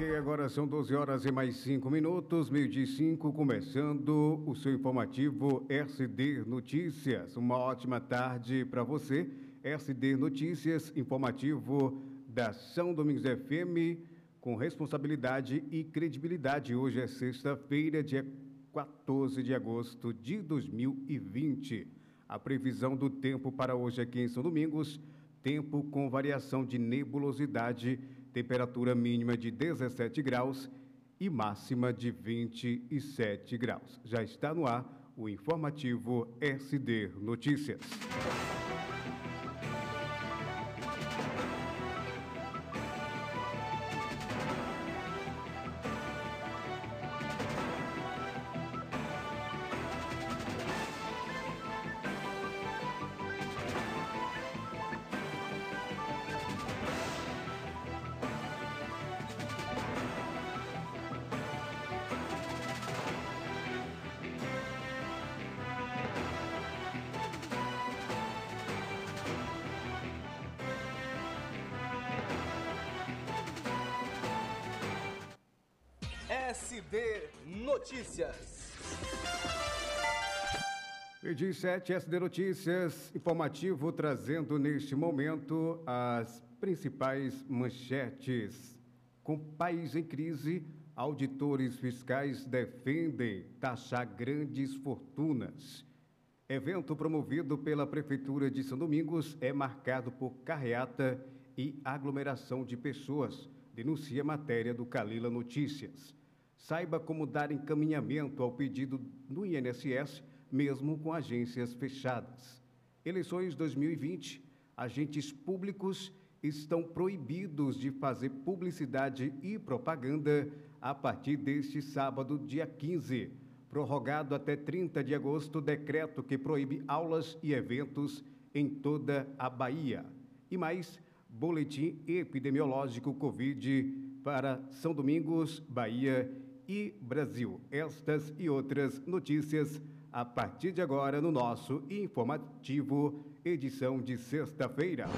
Ok, agora são 12 horas e mais 5 minutos, meio de 5, começando o seu informativo SD Notícias. Uma ótima tarde para você. SD Notícias, informativo da São Domingos FM, com responsabilidade e credibilidade. Hoje é sexta-feira, dia 14 de agosto de 2020. A previsão do tempo para hoje aqui em São Domingos, tempo com variação de nebulosidade temperatura mínima de 17 graus e máxima de 27 graus. Já está no ar o informativo SD Notícias. SD Notícias. Meio 7, SD Notícias, informativo trazendo neste momento as principais manchetes. Com país em crise, auditores fiscais defendem taxar grandes fortunas. Evento promovido pela Prefeitura de São Domingos é marcado por carreata e aglomeração de pessoas, denuncia matéria do Calila Notícias. Saiba como dar encaminhamento ao pedido no INSS, mesmo com agências fechadas. Eleições 2020. Agentes públicos estão proibidos de fazer publicidade e propaganda a partir deste sábado, dia 15. Prorrogado até 30 de agosto, decreto que proíbe aulas e eventos em toda a Bahia. E mais, boletim epidemiológico Covid para São Domingos, Bahia e Brasil. Estas e outras notícias a partir de agora no nosso informativo, edição de sexta-feira.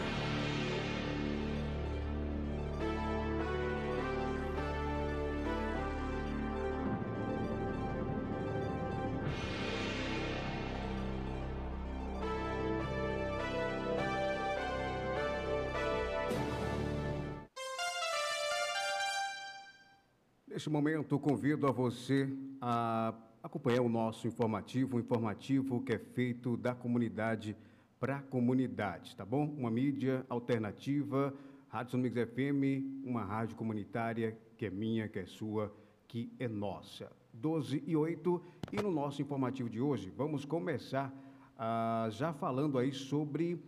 Neste momento, convido a você a acompanhar o nosso informativo, um informativo que é feito da comunidade para a comunidade, tá bom? Uma mídia alternativa, Rádio São FM, uma rádio comunitária que é minha, que é sua, que é nossa. 12 e 8, e no nosso informativo de hoje, vamos começar ah, já falando aí sobre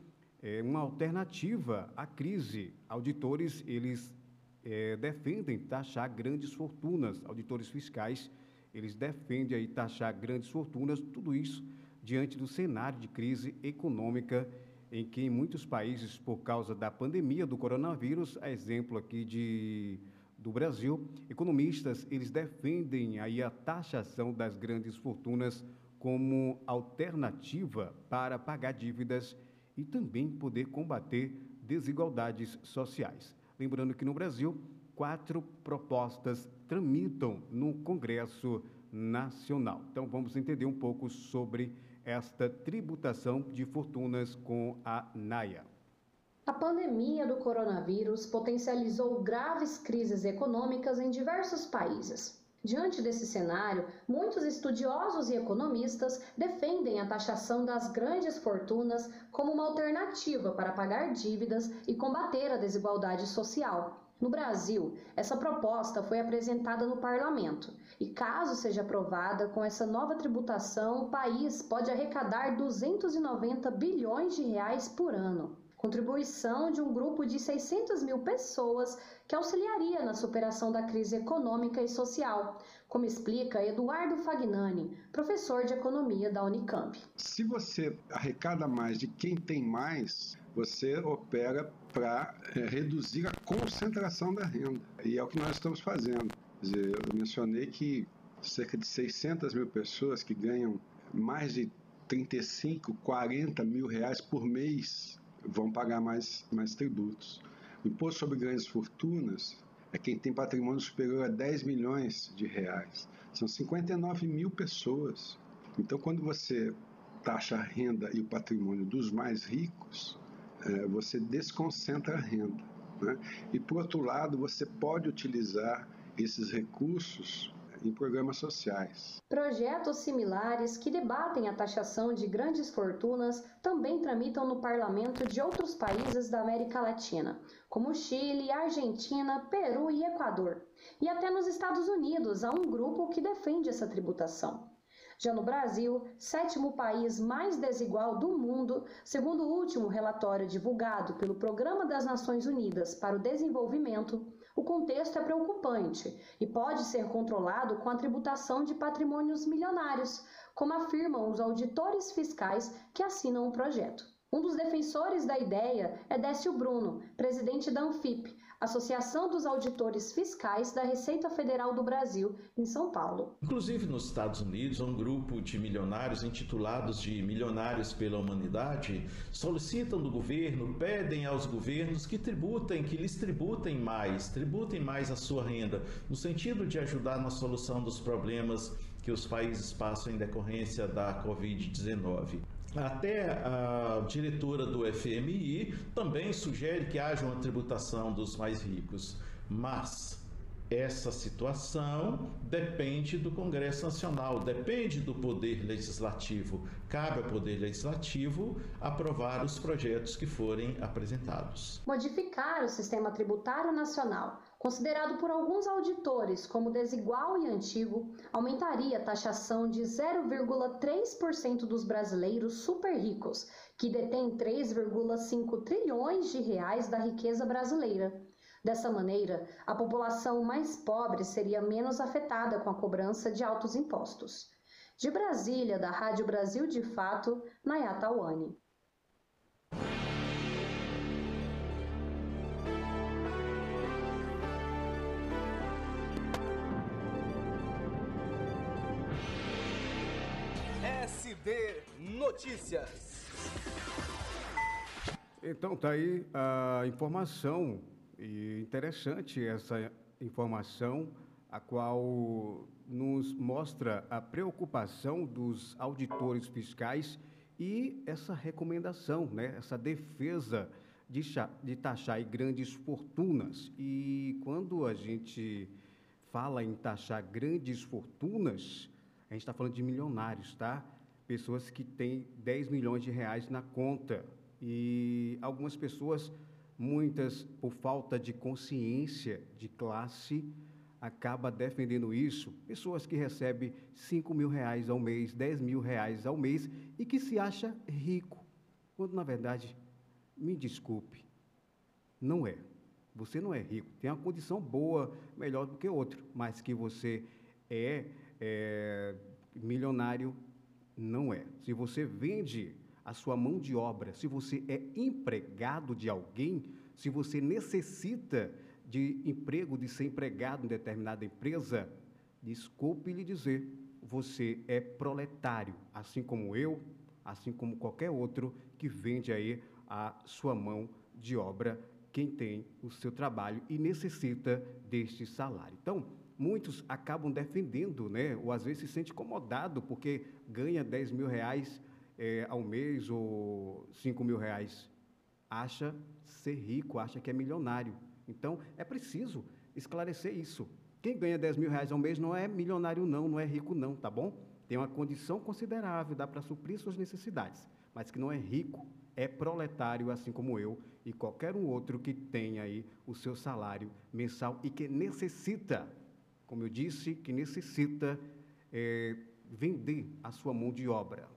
é, uma alternativa à crise. Auditores, eles é, defendem taxar grandes fortunas, auditores fiscais, eles defendem aí taxar grandes fortunas, tudo isso diante do cenário de crise econômica em que em muitos países, por causa da pandemia do coronavírus, a exemplo aqui de, do Brasil, economistas, eles defendem aí a taxação das grandes fortunas como alternativa para pagar dívidas e também poder combater desigualdades sociais. Lembrando que no Brasil, quatro propostas tramitam no Congresso Nacional. Então vamos entender um pouco sobre esta tributação de fortunas com a NAIA. A pandemia do coronavírus potencializou graves crises econômicas em diversos países. Diante desse cenário, muitos estudiosos e economistas defendem a taxação das grandes fortunas como uma alternativa para pagar dívidas e combater a desigualdade social. No Brasil, essa proposta foi apresentada no parlamento e, caso seja aprovada, com essa nova tributação, o país pode arrecadar 290 bilhões de reais por ano contribuição de um grupo de 600 mil pessoas que auxiliaria na superação da crise econômica e social, como explica Eduardo Fagnani, professor de economia da Unicamp. Se você arrecada mais de quem tem mais, você opera para é, reduzir a concentração da renda. E é o que nós estamos fazendo. Quer dizer, eu mencionei que cerca de 600 mil pessoas que ganham mais de 35, 40 mil reais por mês vão pagar mais, mais tributos. O imposto sobre grandes fortunas é quem tem patrimônio superior a 10 milhões de reais. São 59 mil pessoas. Então, quando você taxa a renda e o patrimônio dos mais ricos, é, você desconcentra a renda. Né? E, por outro lado, você pode utilizar esses recursos em programas sociais. Projetos similares que debatem a taxação de grandes fortunas também tramitam no parlamento de outros países da América Latina, como Chile, Argentina, Peru e Equador. E até nos Estados Unidos há um grupo que defende essa tributação. Já no Brasil, sétimo país mais desigual do mundo, segundo o último relatório divulgado pelo Programa das Nações Unidas para o Desenvolvimento, o contexto é preocupante e pode ser controlado com a tributação de patrimônios milionários, como afirmam os auditores fiscais que assinam o projeto. Um dos defensores da ideia é Décio Bruno, presidente da Anfip, Associação dos Auditores Fiscais da Receita Federal do Brasil, em São Paulo. Inclusive nos Estados Unidos, um grupo de milionários intitulados de Milionários pela Humanidade solicitam do governo, pedem aos governos que tributem, que lhes tributem mais, tributem mais a sua renda, no sentido de ajudar na solução dos problemas que os países passam em decorrência da Covid-19. Até a diretora do FMI também sugere que haja uma tributação dos mais ricos, mas essa situação depende do Congresso Nacional, depende do Poder Legislativo. Cabe ao Poder Legislativo aprovar os projetos que forem apresentados. Modificar o sistema tributário nacional considerado por alguns auditores como desigual e antigo, aumentaria a taxação de 0,3% dos brasileiros super ricos, que detêm 3,5 trilhões de reais da riqueza brasileira. Dessa maneira, a população mais pobre seria menos afetada com a cobrança de altos impostos. De Brasília, da Rádio Brasil de Fato, Nayata Wani. SD Notícias. Então tá aí a informação e interessante essa informação a qual nos mostra a preocupação dos auditores fiscais e essa recomendação, né, essa defesa de, de taxar grandes fortunas. E quando a gente fala em taxar grandes fortunas, a gente está falando de milionários, tá? Pessoas que têm 10 milhões de reais na conta. E algumas pessoas, muitas por falta de consciência de classe, acaba defendendo isso. Pessoas que recebem 5 mil reais ao mês, 10 mil reais ao mês e que se acha rico, quando na verdade, me desculpe, não é. Você não é rico, tem uma condição boa, melhor do que outro, mas que você é, é milionário não é. Se você vende a sua mão de obra, se você é empregado de alguém, se você necessita de emprego, de ser empregado em determinada empresa, desculpe lhe dizer, você é proletário, assim como eu, assim como qualquer outro que vende aí a sua mão de obra, quem tem o seu trabalho e necessita deste salário. Então, muitos acabam defendendo, né? ou às vezes se sente incomodado porque ganha 10 mil reais é, ao mês ou 5 mil reais. Acha ser rico, acha que é milionário. Então, é preciso esclarecer isso. Quem ganha 10 mil reais ao mês não é milionário, não, não é rico, não, tá bom? Tem uma condição considerável, dá para suprir suas necessidades, mas que não é rico, é proletário, assim como eu e qualquer um outro que tenha aí o seu salário mensal e que necessita como eu disse, que necessita é, vender a sua mão de obra.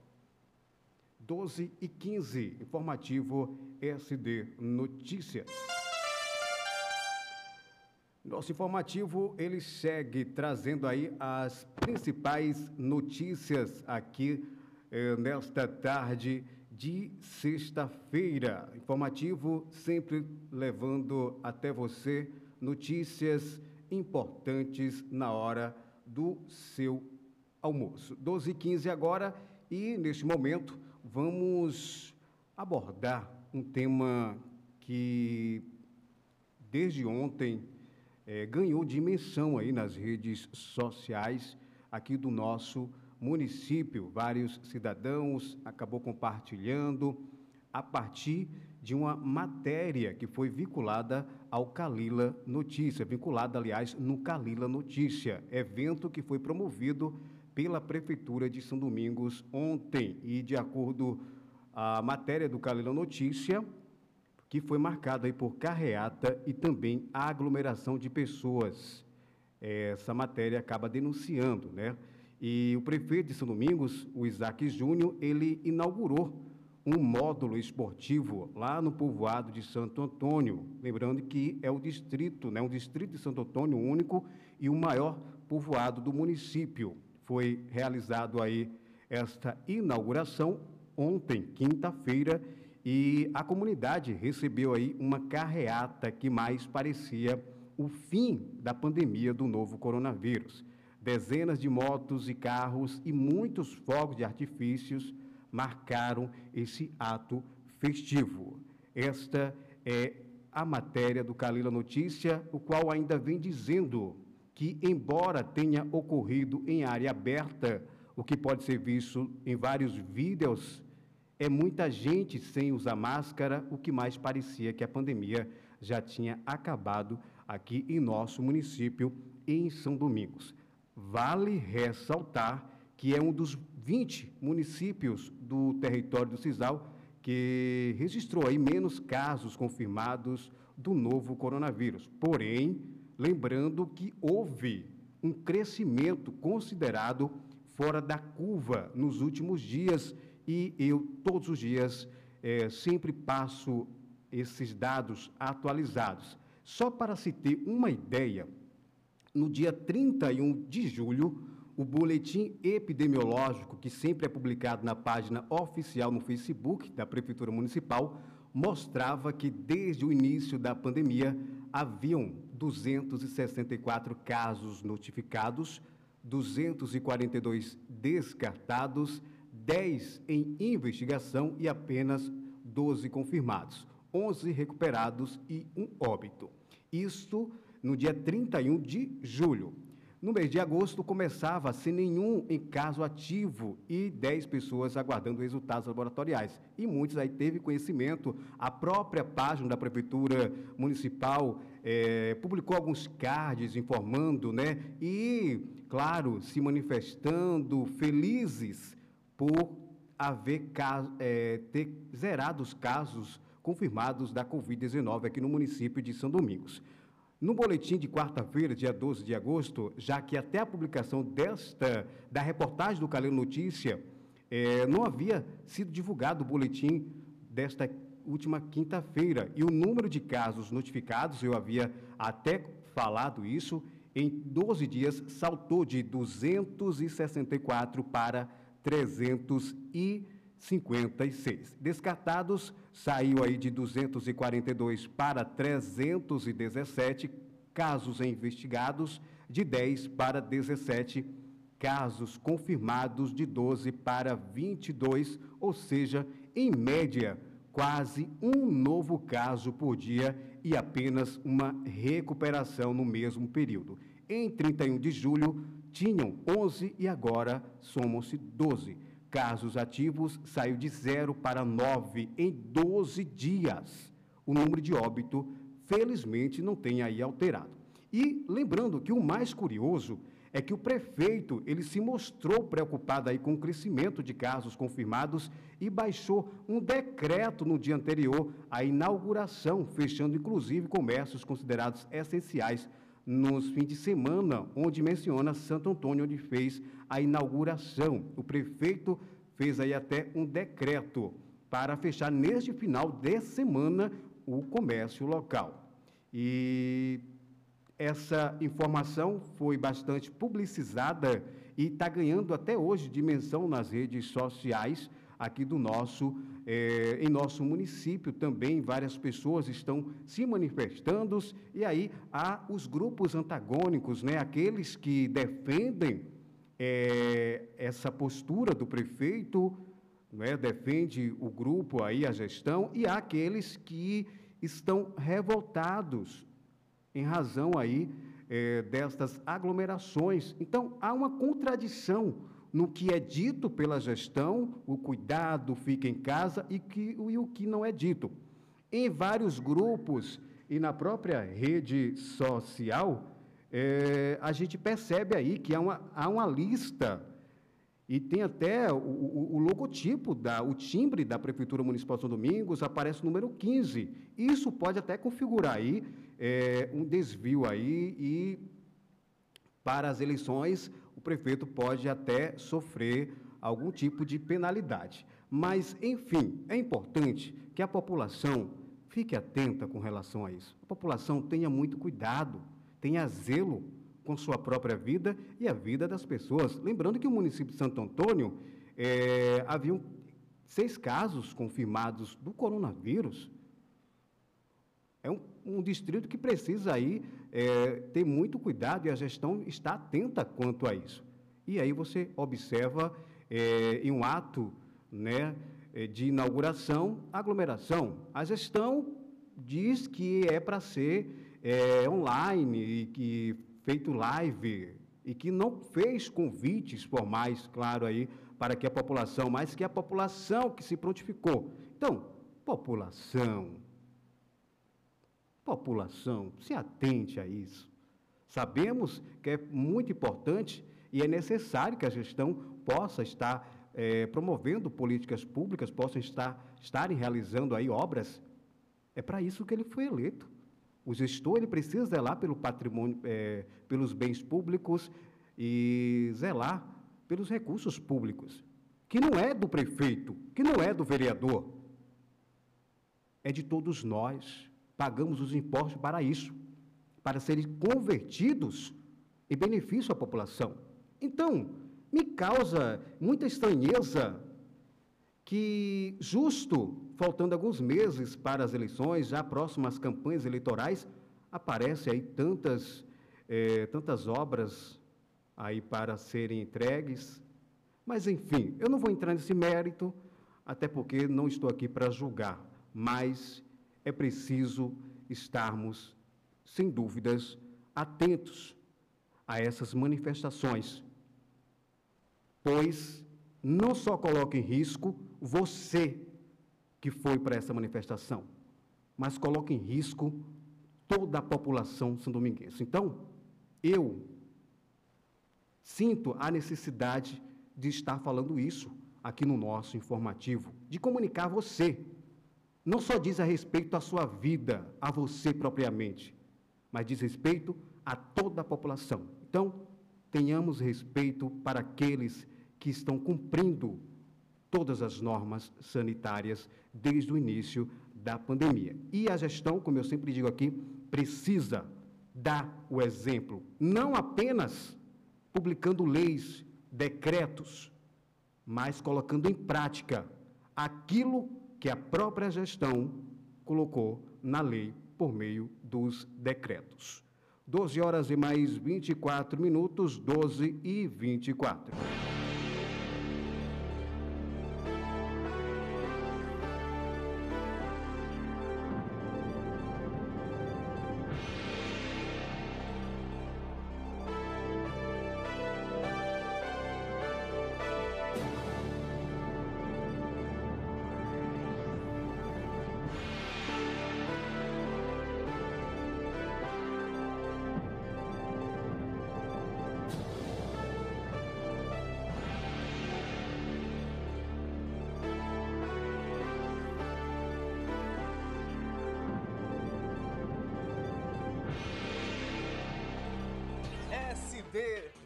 12 e 15, informativo SD Notícias. Nosso informativo ele segue trazendo aí as principais notícias aqui eh, nesta tarde de sexta-feira. Informativo sempre levando até você notícias importantes na hora do seu almoço. 12 e 15 agora, e neste momento vamos abordar um tema que desde ontem é, ganhou dimensão aí nas redes sociais aqui do nosso município. Vários cidadãos acabou compartilhando a partir de uma matéria que foi vinculada ao Calila Notícia, vinculada, aliás, no Calila Notícia, evento que foi promovido pela Prefeitura de São Domingos ontem. E, de acordo a matéria do Calila Notícia, que foi marcada por carreata e também aglomeração de pessoas. Essa matéria acaba denunciando, né? E o prefeito de São Domingos, o Isaac Júnior, ele inaugurou um módulo esportivo lá no povoado de Santo Antônio. Lembrando que é o distrito, né? Um distrito de Santo Antônio único e o maior povoado do município. Foi realizado aí esta inauguração ontem, quinta-feira, e a comunidade recebeu aí uma carreata que mais parecia o fim da pandemia do novo coronavírus. Dezenas de motos e carros e muitos fogos de artifícios marcaram esse ato festivo. Esta é a matéria do Calila Notícia, o qual ainda vem dizendo que, embora tenha ocorrido em área aberta, o que pode ser visto em vários vídeos é muita gente sem usar máscara, o que mais parecia que a pandemia já tinha acabado aqui em nosso município, em São Domingos. Vale ressaltar que é um dos 20 municípios do território do Cisal que registrou aí menos casos confirmados do novo coronavírus. Porém, lembrando que houve um crescimento considerado fora da curva nos últimos dias e eu, todos os dias, é, sempre passo esses dados atualizados. Só para se ter uma ideia, no dia 31 de julho, o boletim epidemiológico, que sempre é publicado na página oficial no Facebook da Prefeitura Municipal, mostrava que desde o início da pandemia haviam 264 casos notificados, 242 descartados 10 em investigação e apenas 12 confirmados, 11 recuperados e um óbito. Isto no dia 31 de julho. No mês de agosto, começava sem nenhum em caso ativo e 10 pessoas aguardando resultados laboratoriais. E muitos aí teve conhecimento. A própria página da Prefeitura Municipal é, publicou alguns cards informando, né? E, claro, se manifestando felizes por haver é, ter zerado os casos confirmados da Covid-19 aqui no município de São Domingos. No boletim de quarta-feira, dia 12 de agosto, já que até a publicação desta, da reportagem do Caleno Notícia, é, não havia sido divulgado o boletim desta última quinta-feira. E o número de casos notificados, eu havia até falado isso, em 12 dias saltou de 264 para 356. Descartados, saiu aí de 242 para 317 casos investigados, de 10 para 17 casos confirmados, de 12 para 22, ou seja, em média, quase um novo caso por dia e apenas uma recuperação no mesmo período. Em 31 de julho, tinham 11 e agora somam-se 12. Casos ativos saiu de 0 para 9 em 12 dias. O número de óbito, felizmente, não tem aí alterado. E lembrando que o mais curioso é que o prefeito ele se mostrou preocupado aí com o crescimento de casos confirmados e baixou um decreto no dia anterior à inauguração, fechando inclusive comércios considerados essenciais nos fins de semana, onde menciona Santo Antônio, onde fez a inauguração. O prefeito fez aí até um decreto para fechar neste final de semana o comércio local. E essa informação foi bastante publicizada e está ganhando até hoje dimensão nas redes sociais aqui do nosso, é, em nosso município também, várias pessoas estão se manifestando, e aí há os grupos antagônicos, né, aqueles que defendem é, essa postura do prefeito, né, defende o grupo aí, a gestão, e há aqueles que estão revoltados em razão aí é, destas aglomerações. Então, há uma contradição no que é dito pela gestão, o cuidado, fica em casa, e, que, e o que não é dito. Em vários grupos e na própria rede social, é, a gente percebe aí que há uma, há uma lista e tem até o, o, o, logotipo, da, o timbre da Prefeitura Municipal de São Domingos, aparece o número 15. Isso pode até configurar aí é, um desvio aí e para as eleições o prefeito pode até sofrer algum tipo de penalidade. Mas, enfim, é importante que a população fique atenta com relação a isso. A população tenha muito cuidado, tenha zelo com sua própria vida e a vida das pessoas. Lembrando que o município de Santo Antônio é, seis casos confirmados do coronavírus. É um, um distrito que precisa aí é, ter muito cuidado e a gestão está atenta quanto a isso. E aí você observa é, em um ato né, é, de inauguração, aglomeração. A gestão diz que é para ser é, online e que feito live e que não fez convites formais, claro, aí, para que a população, mas que a população que se prontificou. Então, população, população, se atente a isso. Sabemos que é muito importante e é necessário que a gestão possa estar é, promovendo políticas públicas, possa estar estarem realizando aí obras. É para isso que ele foi eleito. O gestor ele precisa zelar pelo patrimônio, é, pelos bens públicos e zelar pelos recursos públicos, que não é do prefeito, que não é do vereador, é de todos nós. Pagamos os impostos para isso, para serem convertidos em benefício à população. Então, me causa muita estranheza que, justo faltando alguns meses para as eleições, já próximas campanhas eleitorais, aparecem aí tantas, é, tantas obras aí para serem entregues. Mas, enfim, eu não vou entrar nesse mérito, até porque não estou aqui para julgar, mas é preciso estarmos, sem dúvidas, atentos a essas manifestações, pois não só coloca em risco você que foi para essa manifestação, mas coloca em risco toda a população são-dominguense. Então, eu sinto a necessidade de estar falando isso aqui no nosso informativo, de comunicar a você. Não só diz a respeito à sua vida, a você propriamente, mas diz respeito a toda a população. Então, tenhamos respeito para aqueles que estão cumprindo todas as normas sanitárias desde o início da pandemia. E a gestão, como eu sempre digo aqui, precisa dar o exemplo, não apenas publicando leis, decretos, mas colocando em prática aquilo que a própria gestão colocou na lei por meio dos decretos. 12 horas e mais 24 minutos, 12 e 24.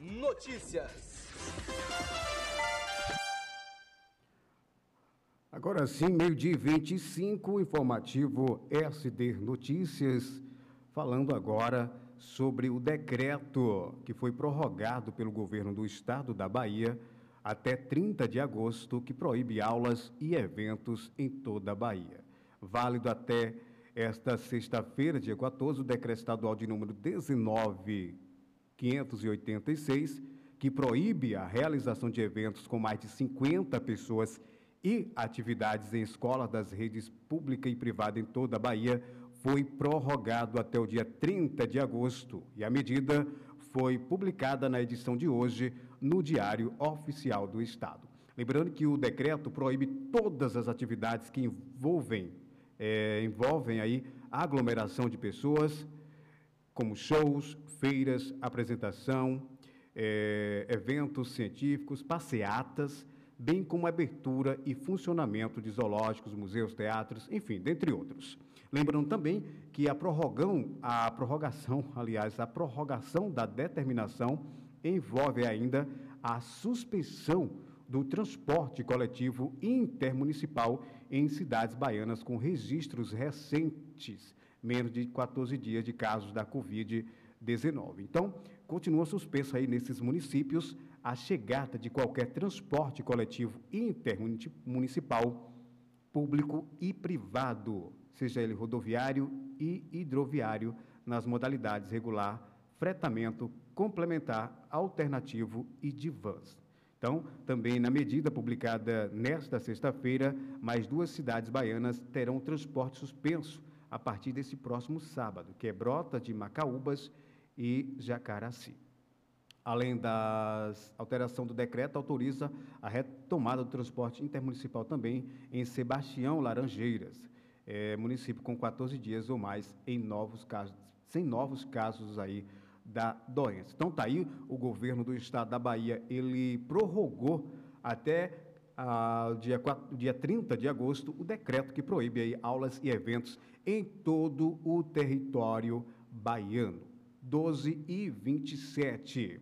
Notícias. Agora sim, meio-dia 25, informativo SD Notícias, falando agora sobre o decreto que foi prorrogado pelo governo do estado da Bahia até 30 de agosto, que proíbe aulas e eventos em toda a Bahia. Válido até esta sexta-feira, dia 14, o decreto estadual de número 19586 que proíbe a realização de eventos com mais de 50 pessoas e atividades em escolas das redes pública e privada em toda a Bahia, foi prorrogado até o dia 30 de agosto e a medida foi publicada na edição de hoje no Diário Oficial do Estado. Lembrando que o decreto proíbe todas as atividades que envolvem, é, envolvem aí aglomeração de pessoas, como shows, feiras, apresentação, é, eventos científicos, passeatas, bem como abertura e funcionamento de zoológicos, museus, teatros, enfim, dentre outros. Lembrando também que a prorrogão, a prorrogação, aliás, a prorrogação da determinação envolve ainda a suspensão do transporte coletivo intermunicipal em cidades baianas com registros recentes, menos de 14 dias de casos da Covid-19. Então, continua suspenso aí nesses municípios a chegada de qualquer transporte coletivo intermunicipal, público e privado, seja ele rodoviário e hidroviário, nas modalidades regular, fretamento, complementar, alternativo e de vans. Então, também na medida publicada nesta sexta-feira, mais duas cidades baianas terão transporte suspenso a partir desse próximo sábado, que é Brota de Macaúbas e Jacaraci. Além da alteração do decreto, autoriza a retomada do transporte intermunicipal também em Sebastião Laranjeiras, é, município com 14 dias ou mais em novos casos, sem novos casos aí da doença. Então tá aí o governo do estado da Bahia, ele prorrogou até ah, dia, 4, dia 30 de agosto o decreto que proíbe aí aulas e eventos em todo o território baiano. 12 e 27.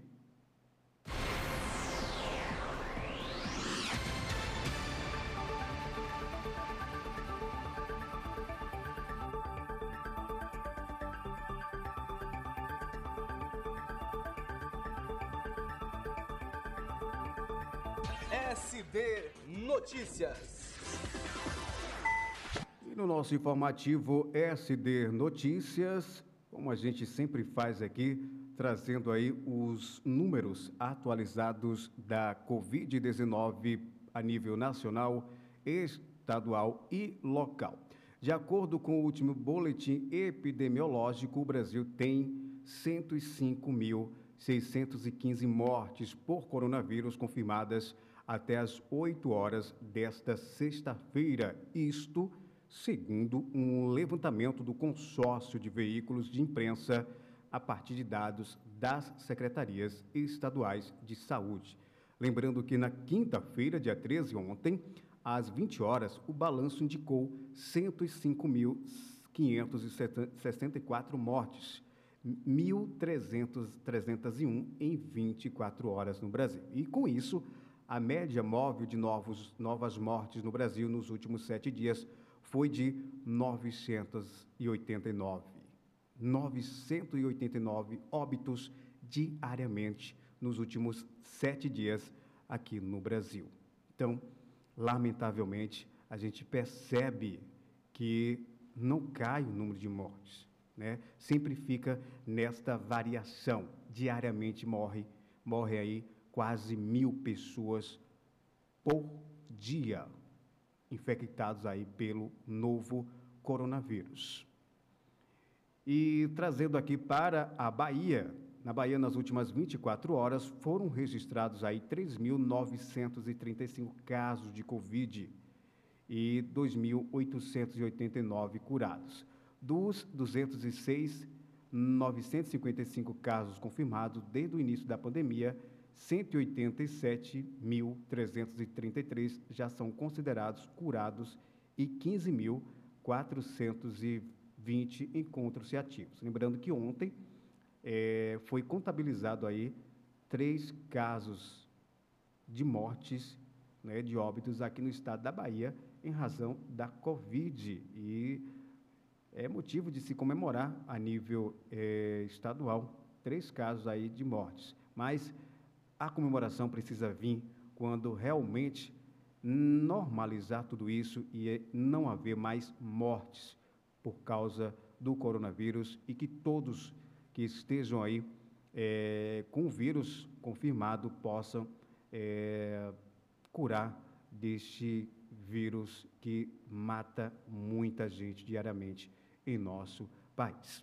Nosso informativo SD Notícias, como a gente sempre faz aqui, trazendo aí os números atualizados da Covid-19 a nível nacional, estadual e local. De acordo com o último boletim epidemiológico, o Brasil tem 105.615 mortes por coronavírus confirmadas até as 8 horas desta sexta-feira. Isto segundo um levantamento do consórcio de veículos de imprensa a partir de dados das secretarias estaduais de saúde. Lembrando que na quinta-feira, dia 13, ontem, às 20 horas, o balanço indicou 105.564 mortes, 1.301 em 24 horas no Brasil. E com isso, a média móvel de novos, novas mortes no Brasil nos últimos sete dias foi de 989. 989 óbitos diariamente nos últimos sete dias aqui no Brasil. Então, lamentavelmente, a gente percebe que não cai o número de mortes, né? Sempre fica nesta variação. Diariamente morre, morre aí quase mil pessoas por dia infectados aí pelo novo coronavírus. E trazendo aqui para a Bahia, na Bahia nas últimas 24 horas foram registrados aí 3.935 casos de Covid e 2.889 curados. Dos 206, 955 casos confirmados desde o início da pandemia, 187.333 já são considerados curados e 15.420 encontros-se ativos. Lembrando que ontem é, foi contabilizado aí três casos de mortes, né, de óbitos aqui no estado da Bahia em razão da Covid e é motivo de se comemorar a nível é, estadual três casos aí de mortes. Mas a comemoração precisa vir quando realmente normalizar tudo isso e não haver mais mortes por causa do coronavírus e que todos que estejam aí é, com o vírus confirmado possam é, curar deste vírus que mata muita gente diariamente em nosso país.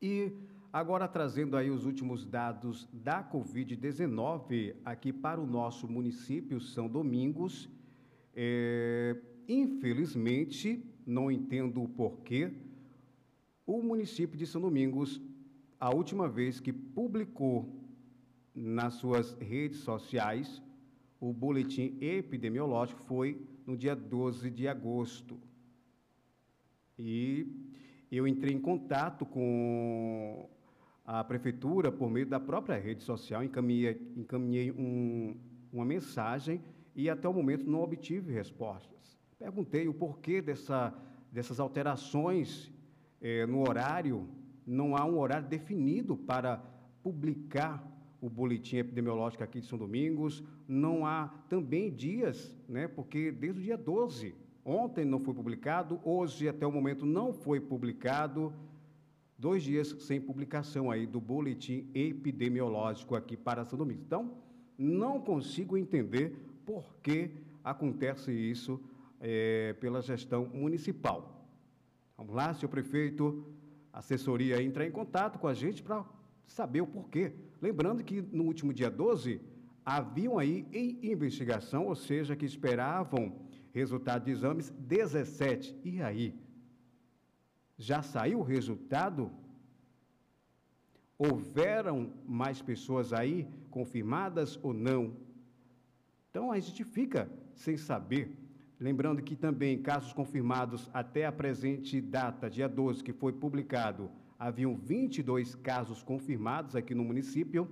E agora trazendo aí os últimos dados da Covid-19 aqui para o nosso município São Domingos. É, infelizmente, não entendo o porquê, o município de São Domingos, a última vez que publicou nas suas redes sociais o boletim epidemiológico foi no dia 12 de agosto. E eu entrei em contato com a prefeitura por meio da própria rede social, encaminhei, encaminhei um, uma mensagem e até o momento não obtive respostas. Perguntei o porquê dessa, dessas alterações eh, no horário, não há um horário definido para publicar o boletim epidemiológico aqui de São Domingos, não há também dias, né, porque desde o dia 12, ontem não foi publicado, hoje até o momento não foi publicado, dois dias sem publicação aí do boletim epidemiológico aqui para São Domingos. Então, não consigo entender por que acontece isso é, pela gestão municipal. Vamos lá, senhor prefeito, assessoria entrar em contato com a gente para saber o porquê. Lembrando que no último dia 12, haviam aí em investigação, ou seja, que esperavam resultado de exames 17. E aí? Já saiu o resultado? Houveram mais pessoas aí confirmadas ou não? Então a gente fica sem saber. Lembrando que também casos confirmados até a presente data, dia 12, que foi publicado, haviam 22 casos confirmados aqui no município,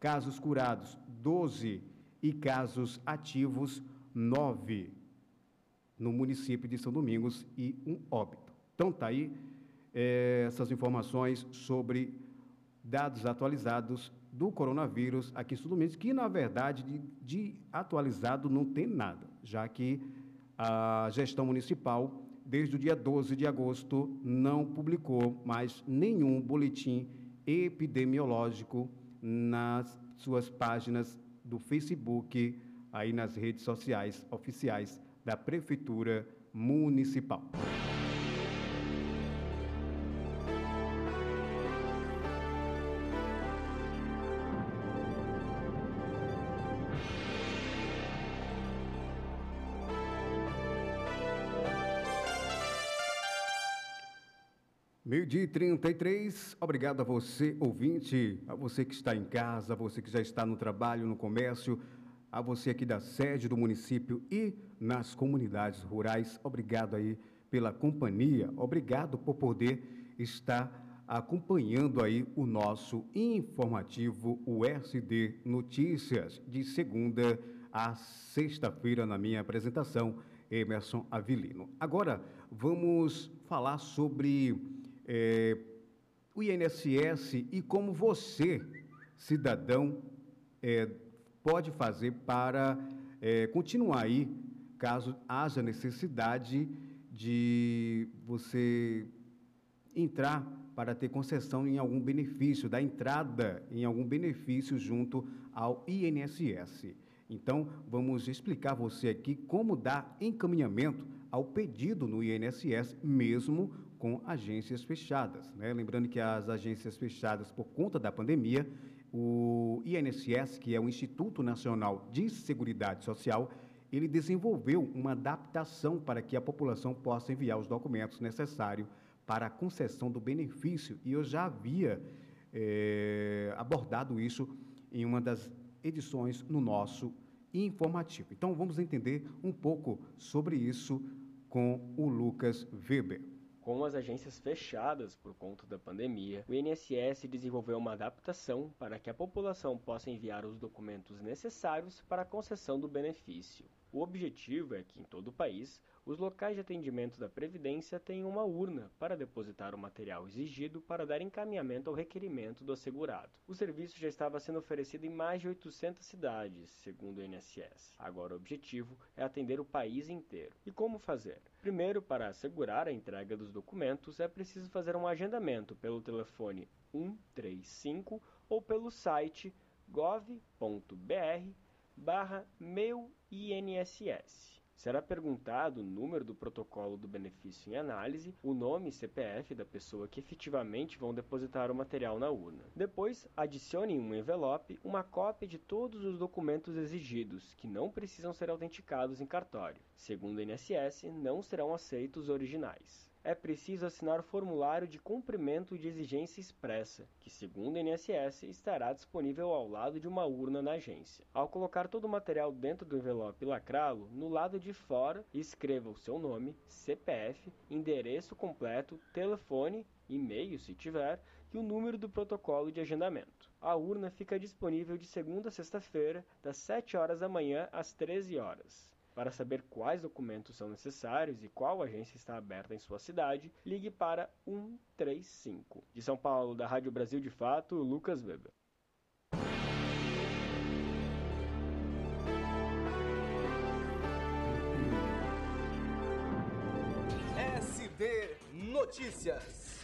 casos curados 12 e casos ativos 9 no município de São Domingos e um óbito. Então tá aí essas informações sobre dados atualizados do coronavírus aqui em Domingos, que na verdade de, de atualizado não tem nada, já que a gestão municipal desde o dia 12 de agosto, não publicou mais nenhum boletim epidemiológico nas suas páginas do Facebook, aí nas redes sociais oficiais da Prefeitura Municipal. Meio-dia e 33, obrigado a você, ouvinte, a você que está em casa, a você que já está no trabalho, no comércio, a você aqui da sede do município e nas comunidades rurais. Obrigado aí pela companhia, obrigado por poder estar acompanhando aí o nosso informativo USD Notícias, de segunda a sexta-feira, na minha apresentação, Emerson Avilino. Agora, vamos falar sobre é, o INSS e como você, cidadão, é, pode fazer para é, continuar aí, caso haja necessidade de você entrar para ter concessão em algum benefício, da entrada em algum benefício junto ao INSS. Então, vamos explicar você aqui como dar encaminhamento ao pedido no INSS, mesmo com agências fechadas. Né? Lembrando que as agências fechadas por conta da pandemia, o INSS, que é o Instituto Nacional de Seguridade Social, ele desenvolveu uma adaptação para que a população possa enviar os documentos necessários para a concessão do benefício. E eu já havia é, abordado isso em uma das edições no nosso informativo. Então, vamos entender um pouco sobre isso com o Lucas Weber. Com as agências fechadas por conta da pandemia, o INSS desenvolveu uma adaptação para que a população possa enviar os documentos necessários para a concessão do benefício. O objetivo é que, em todo o país, os locais de atendimento da Previdência tenham uma urna para depositar o material exigido para dar encaminhamento ao requerimento do assegurado. O serviço já estava sendo oferecido em mais de 800 cidades, segundo o INSS. Agora o objetivo é atender o país inteiro. E como fazer? Primeiro, para assegurar a entrega dos documentos, é preciso fazer um agendamento pelo telefone 135 ou pelo site gov.br barra meu INSS. Será perguntado o número do protocolo do benefício em análise, o nome e CPF da pessoa que efetivamente vão depositar o material na urna. Depois, adicione em um envelope uma cópia de todos os documentos exigidos, que não precisam ser autenticados em cartório. Segundo o INSS, não serão aceitos originais é preciso assinar o formulário de cumprimento de exigência expressa, que, segundo o INSS, estará disponível ao lado de uma urna na agência. Ao colocar todo o material dentro do envelope e lacrá-lo, no lado de fora escreva o seu nome, CPF, endereço completo, telefone, e-mail se tiver, e o número do protocolo de agendamento. A urna fica disponível de segunda a sexta-feira, das 7 horas da manhã às 13 horas. Para saber quais documentos são necessários e qual agência está aberta em sua cidade, ligue para 135. De São Paulo, da Rádio Brasil de Fato, Lucas Weber. SD Notícias.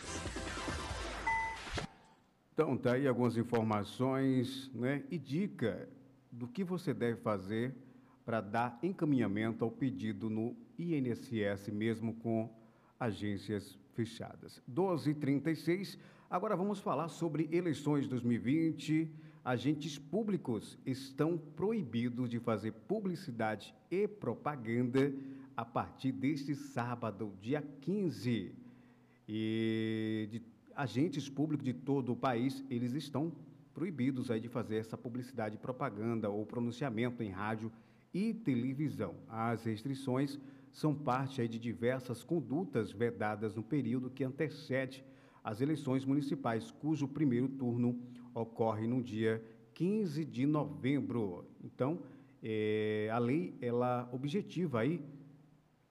Então, tá aí algumas informações né, e dica do que você deve fazer para dar encaminhamento ao pedido no INSS, mesmo com agências fechadas. 12h36, agora vamos falar sobre eleições 2020. Agentes públicos estão proibidos de fazer publicidade e propaganda a partir deste sábado, dia 15. E de, agentes públicos de todo o país, eles estão proibidos aí de fazer essa publicidade, propaganda ou pronunciamento em rádio e televisão. As restrições são parte de diversas condutas vedadas no período que antecede as eleições municipais, cujo primeiro turno ocorre no dia 15 de novembro. Então, é, a lei ela objetiva aí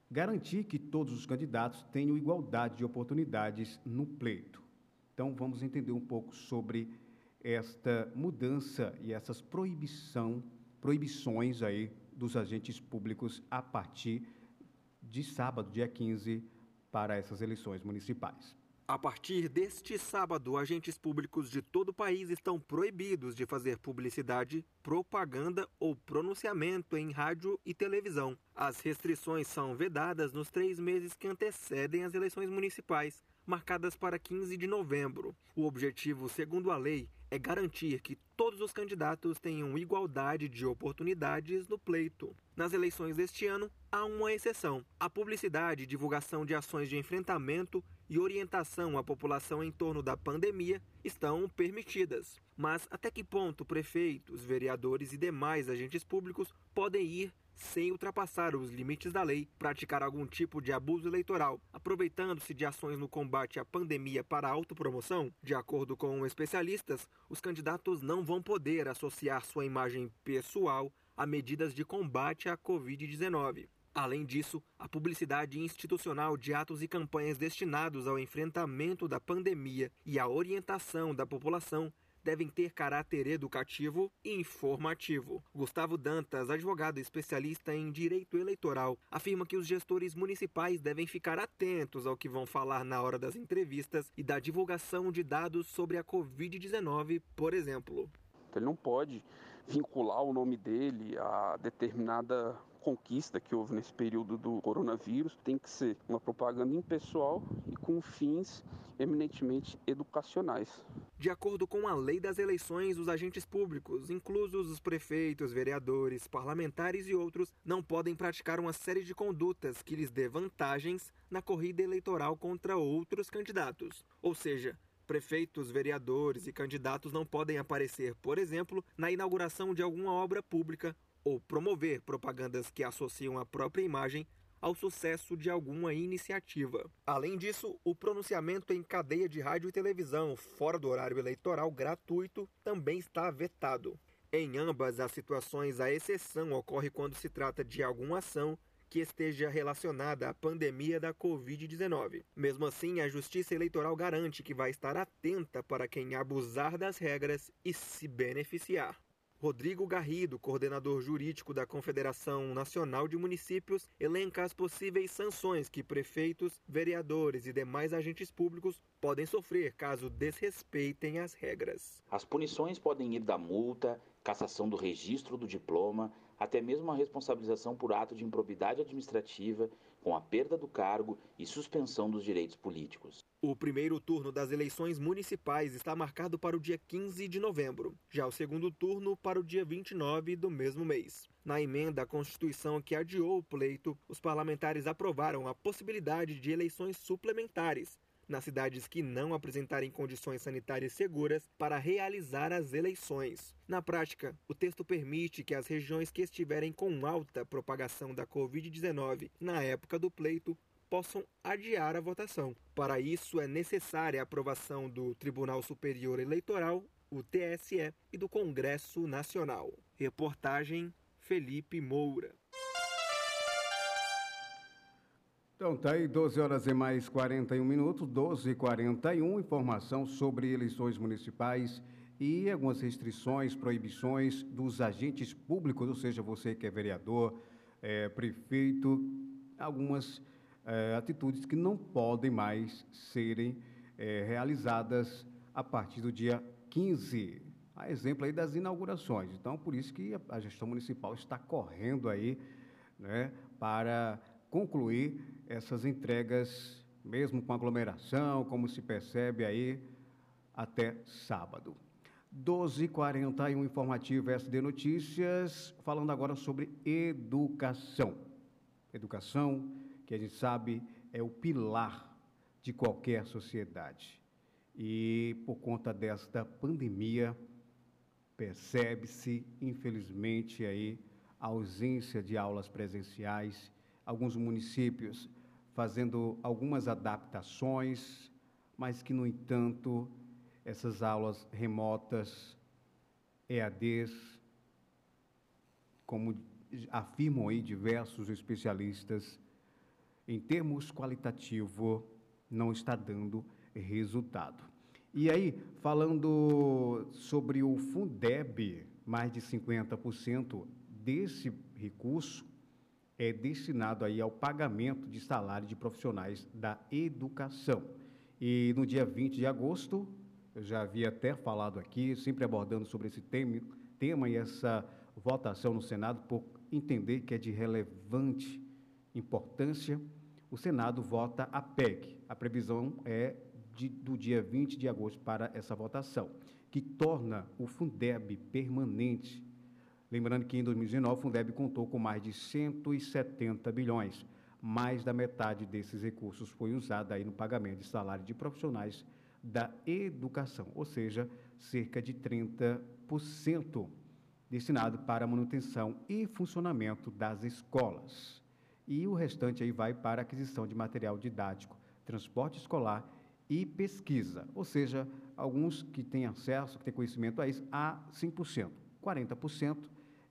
garantir que todos os candidatos tenham igualdade de oportunidades no pleito. Então, vamos entender um pouco sobre esta mudança e essas proibição, proibições aí dos agentes públicos a partir de sábado, dia 15, para essas eleições municipais. A partir deste sábado, agentes públicos de todo o país estão proibidos de fazer publicidade, propaganda ou pronunciamento em rádio e televisão. As restrições são vedadas nos três meses que antecedem as eleições municipais, marcadas para 15 de novembro. O objetivo, segundo a lei, é garantir que todos os candidatos tenham igualdade de oportunidades no pleito. Nas eleições deste ano, há uma exceção: a publicidade e divulgação de ações de enfrentamento e orientação à população em torno da pandemia estão permitidas. Mas até que ponto prefeitos, vereadores e demais agentes públicos podem ir sem ultrapassar os limites da lei, praticar algum tipo de abuso eleitoral, aproveitando-se de ações no combate à pandemia para autopromoção? De acordo com especialistas, os candidatos não vão poder associar sua imagem pessoal a medidas de combate à Covid-19. Além disso, a publicidade institucional de atos e campanhas destinados ao enfrentamento da pandemia e à orientação da população devem ter caráter educativo e informativo. Gustavo Dantas, advogado especialista em direito eleitoral, afirma que os gestores municipais devem ficar atentos ao que vão falar na hora das entrevistas e da divulgação de dados sobre a Covid-19, por exemplo. Ele não pode vincular o nome dele a determinada conquista que houve nesse período do coronavírus tem que ser uma propaganda impessoal e com fins eminentemente educacionais. De acordo com a lei das eleições, os agentes públicos, inclusos os prefeitos, vereadores, parlamentares e outros, não podem praticar uma série de condutas que lhes dê vantagens na corrida eleitoral contra outros candidatos. Ou seja, Prefeitos, vereadores e candidatos não podem aparecer, por exemplo, na inauguração de alguma obra pública ou promover propagandas que associam a própria imagem ao sucesso de alguma iniciativa. Além disso, o pronunciamento em cadeia de rádio e televisão fora do horário eleitoral gratuito também está vetado. Em ambas as situações, a exceção ocorre quando se trata de alguma ação que esteja relacionada à pandemia da Covid-19. Mesmo assim, a Justiça Eleitoral garante que vai estar atenta para quem abusar das regras e se beneficiar. Rodrigo Garrido, coordenador jurídico da Confederação Nacional de Municípios, elenca as possíveis sanções que prefeitos, vereadores e demais agentes públicos podem sofrer caso desrespeitem as regras. As punições podem ir da multa, cassação do registro do diploma, até mesmo a responsabilização por ato de improbidade administrativa, com a perda do cargo e suspensão dos direitos políticos. O primeiro turno das eleições municipais está marcado para o dia 15 de novembro, já o segundo turno para o dia 29 do mesmo mês. Na emenda à Constituição que adiou o pleito, os parlamentares aprovaram a possibilidade de eleições suplementares nas cidades que não apresentarem condições sanitárias seguras para realizar as eleições. Na prática, o texto permite que as regiões que estiverem com alta propagação da Covid-19 na época do pleito possam adiar a votação. Para isso, é necessária a aprovação do Tribunal Superior Eleitoral, o TSE, e do Congresso Nacional. Reportagem Felipe Moura. Então, tá aí 12 horas e mais 41 minutos, 12 e 41, informação sobre eleições municipais e algumas restrições, proibições dos agentes públicos, ou seja, você que é vereador, é, prefeito, algumas é, atitudes que não podem mais serem é, realizadas a partir do dia 15. A exemplo aí das inaugurações. Então, por isso que a gestão municipal está correndo aí né, para concluir essas entregas, mesmo com aglomeração, como se percebe aí, até sábado. 12h41, informativo SD Notícias, falando agora sobre educação. Educação, que a gente sabe é o pilar de qualquer sociedade. E por conta desta pandemia, percebe-se, infelizmente, aí a ausência de aulas presenciais alguns municípios fazendo algumas adaptações, mas que, no entanto, essas aulas remotas, EADs, como afirmam aí diversos especialistas, em termos qualitativo, não está dando resultado. E aí, falando sobre o Fundeb, mais de 50% desse recurso é destinado aí ao pagamento de salário de profissionais da educação. E no dia 20 de agosto, eu já havia até falado aqui, sempre abordando sobre esse tema, tema e essa votação no Senado, por entender que é de relevante importância, o Senado vota a PEC. A previsão é de, do dia 20 de agosto para essa votação, que torna o Fundeb permanente Lembrando que em 2019 o Fundeb contou com mais de 170 bilhões. Mais da metade desses recursos foi usada aí no pagamento de salário de profissionais da educação, ou seja, cerca de 30% destinado para manutenção e funcionamento das escolas. E o restante aí vai para aquisição de material didático, transporte escolar e pesquisa, ou seja, alguns que têm acesso, que têm conhecimento a isso, a 5%. 40%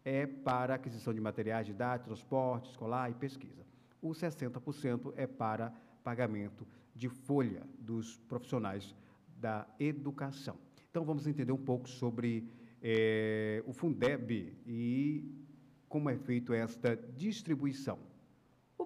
é para aquisição de materiais didáticos, transporte escolar e pesquisa. O 60% é para pagamento de folha dos profissionais da educação. Então, vamos entender um pouco sobre é, o Fundeb e como é feito esta distribuição.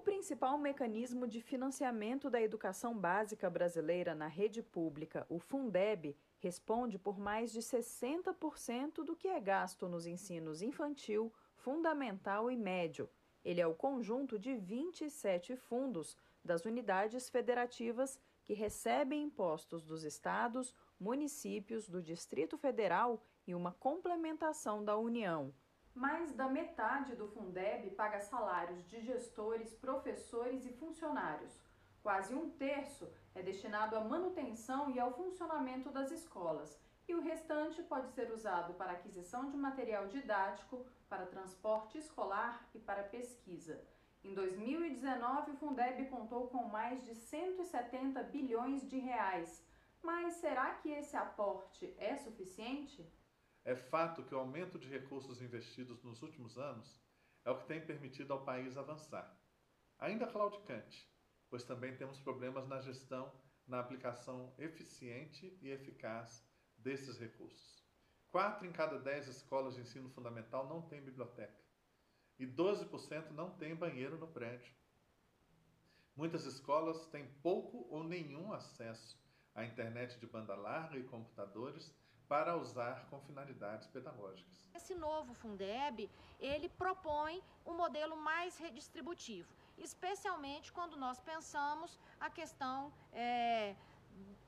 O principal mecanismo de financiamento da educação básica brasileira na rede pública, o Fundeb, responde por mais de 60% do que é gasto nos ensinos infantil, fundamental e médio. Ele é o conjunto de 27 fundos das unidades federativas que recebem impostos dos estados, municípios, do Distrito Federal e uma complementação da União. Mais da metade do Fundeb paga salários de gestores, professores e funcionários. Quase um terço é destinado à manutenção e ao funcionamento das escolas, e o restante pode ser usado para aquisição de material didático, para transporte escolar e para pesquisa. Em 2019, o Fundeb contou com mais de 170 bilhões de reais. Mas será que esse aporte é suficiente? É fato que o aumento de recursos investidos nos últimos anos é o que tem permitido ao país avançar. Ainda claudicante, pois também temos problemas na gestão, na aplicação eficiente e eficaz desses recursos. Quatro em cada dez escolas de ensino fundamental não têm biblioteca e 12% não têm banheiro no prédio. Muitas escolas têm pouco ou nenhum acesso à internet de banda larga e computadores para usar com finalidades pedagógicas. Esse novo Fundeb, ele propõe um modelo mais redistributivo, especialmente quando nós pensamos a questão é,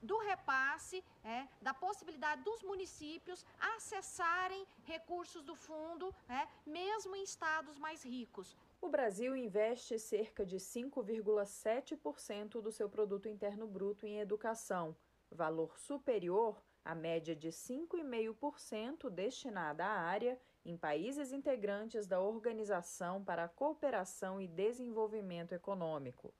do repasse, é, da possibilidade dos municípios acessarem recursos do fundo, é, mesmo em estados mais ricos. O Brasil investe cerca de 5,7% do seu produto interno bruto em educação, valor superior a média de 5,5% destinada à área em países integrantes da Organização para a Cooperação e Desenvolvimento Econômico.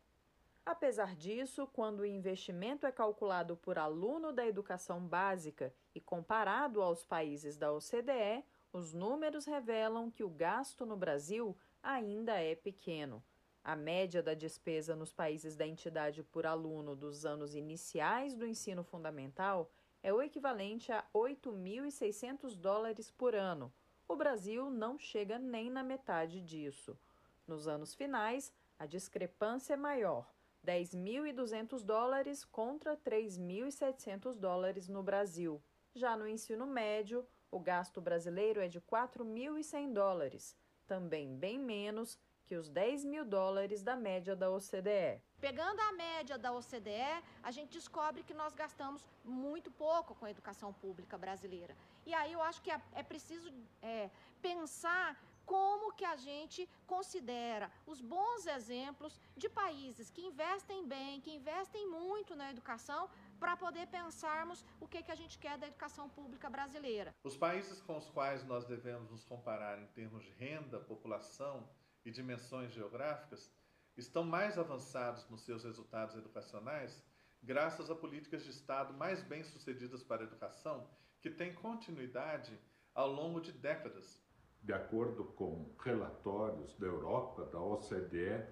Apesar disso, quando o investimento é calculado por aluno da educação básica e comparado aos países da OCDE, os números revelam que o gasto no Brasil ainda é pequeno. A média da despesa nos países da entidade por aluno dos anos iniciais do ensino fundamental é o equivalente a 8.600 dólares por ano. O Brasil não chega nem na metade disso. Nos anos finais, a discrepância é maior. 10.200 dólares contra 3.700 dólares no Brasil. Já no ensino médio, o gasto brasileiro é de 4.100 dólares, também bem menos que os 10 mil dólares da média da OCDE. Pegando a média da OCDE, a gente descobre que nós gastamos muito pouco com a educação pública brasileira. E aí eu acho que é, é preciso é, pensar como que a gente considera os bons exemplos de países que investem bem, que investem muito na educação, para poder pensarmos o que, que a gente quer da educação pública brasileira. Os países com os quais nós devemos nos comparar em termos de renda, população e dimensões geográficas estão mais avançados nos seus resultados educacionais graças a políticas de Estado mais bem-sucedidas para a educação que têm continuidade ao longo de décadas. De acordo com relatórios da Europa, da OCDE,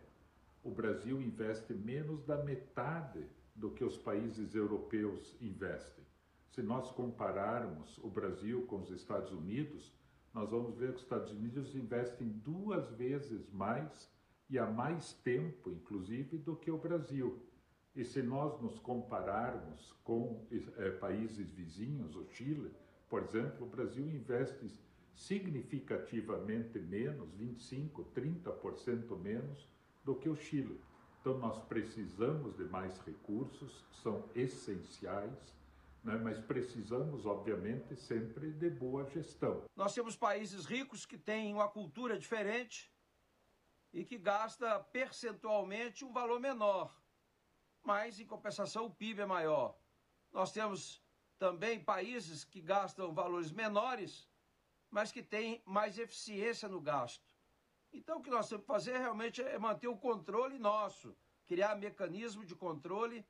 o Brasil investe menos da metade do que os países europeus investem. Se nós compararmos o Brasil com os Estados Unidos, nós vamos ver que os Estados Unidos investem duas vezes mais e há mais tempo, inclusive, do que o Brasil. E se nós nos compararmos com é, países vizinhos, o Chile, por exemplo, o Brasil investe significativamente menos, 25, 30% menos do que o Chile. Então nós precisamos de mais recursos, são essenciais né? mas precisamos, obviamente, sempre de boa gestão. Nós temos países ricos que têm uma cultura diferente e que gasta percentualmente um valor menor, mas em compensação o PIB é maior. Nós temos também países que gastam valores menores, mas que têm mais eficiência no gasto. Então o que nós temos que fazer realmente é manter o controle nosso, criar mecanismo de controle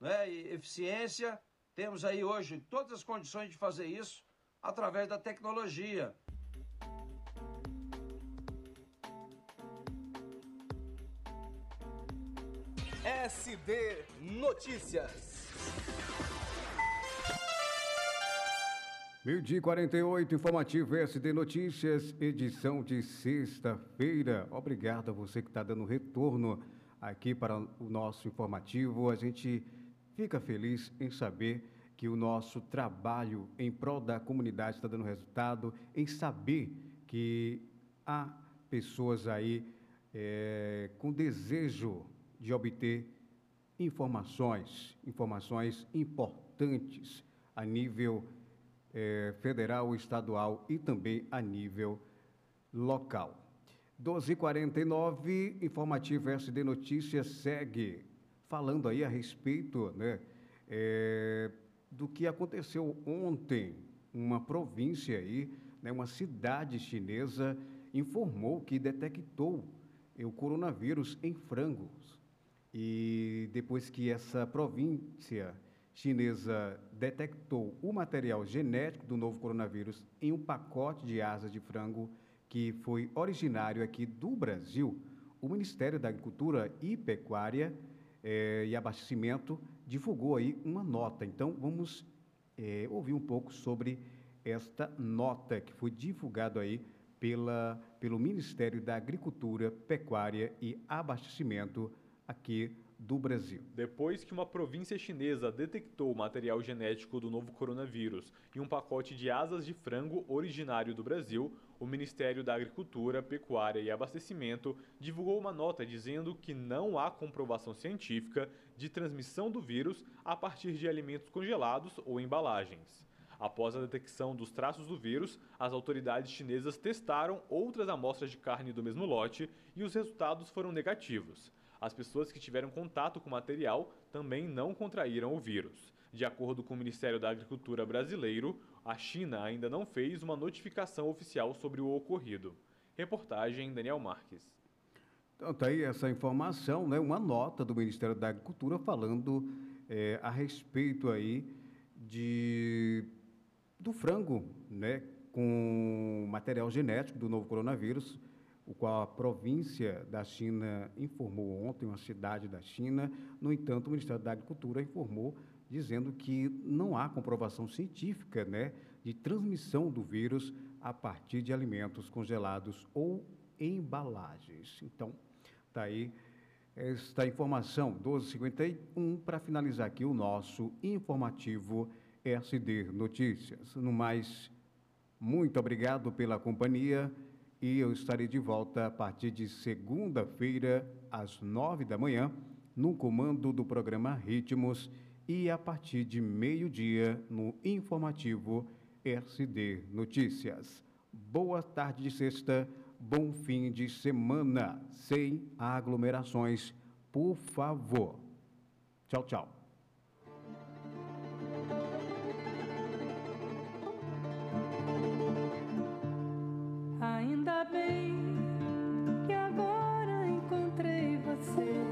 né, e eficiência temos aí hoje todas as condições de fazer isso através da tecnologia. SD Notícias. Meio dia 48, informativo SD Notícias, edição de sexta-feira. Obrigado a você que está dando retorno aqui para o nosso informativo. A gente fica feliz em saber que o nosso trabalho em prol da comunidade está dando resultado, em saber que há pessoas aí é, com desejo de obter informações, informações importantes a nível é, federal, estadual e também a nível local. 12h49, informativo SD Notícias segue falando aí a respeito né, é, do que aconteceu ontem. Uma província aí, né, uma cidade chinesa, informou que detectou o coronavírus em frangos. E depois que essa província chinesa detectou o material genético do novo coronavírus em um pacote de asas de frango que foi originário aqui do Brasil, o Ministério da Agricultura e Pecuária é, e Abastecimento divulgou aí uma nota. Então, vamos é, ouvir um pouco sobre esta nota que foi divulgada aí pela, pelo Ministério da Agricultura, Pecuária e Abastecimento aqui do Brasil. Depois que uma província chinesa detectou o material genético do novo coronavírus em um pacote de asas de frango originário do Brasil, o Ministério da Agricultura, Pecuária e Abastecimento divulgou uma nota dizendo que não há comprovação científica de transmissão do vírus a partir de alimentos congelados ou embalagens. Após a detecção dos traços do vírus, as autoridades chinesas testaram outras amostras de carne do mesmo lote e os resultados foram negativos. As pessoas que tiveram contato com o material também não contraíram o vírus. De acordo com o Ministério da Agricultura brasileiro, a China ainda não fez uma notificação oficial sobre o ocorrido. Reportagem Daniel Marques. Então, tá aí essa informação, né? Uma nota do Ministério da Agricultura falando é, a respeito aí de do frango, né? Com material genético do novo coronavírus o qual a província da China informou ontem, uma cidade da China. No entanto, o Ministério da Agricultura informou dizendo que não há comprovação científica né, de transmissão do vírus a partir de alimentos congelados ou embalagens. Então, está aí esta informação, 1251, para finalizar aqui o nosso informativo SD Notícias. No mais, muito obrigado pela companhia e eu estarei de volta a partir de segunda-feira, às nove da manhã, no comando do programa Ritmos e a partir de meio-dia no informativo RCD Notícias. Boa tarde de sexta, bom fim de semana, sem aglomerações, por favor. Tchau, tchau. Bem que agora encontrei você.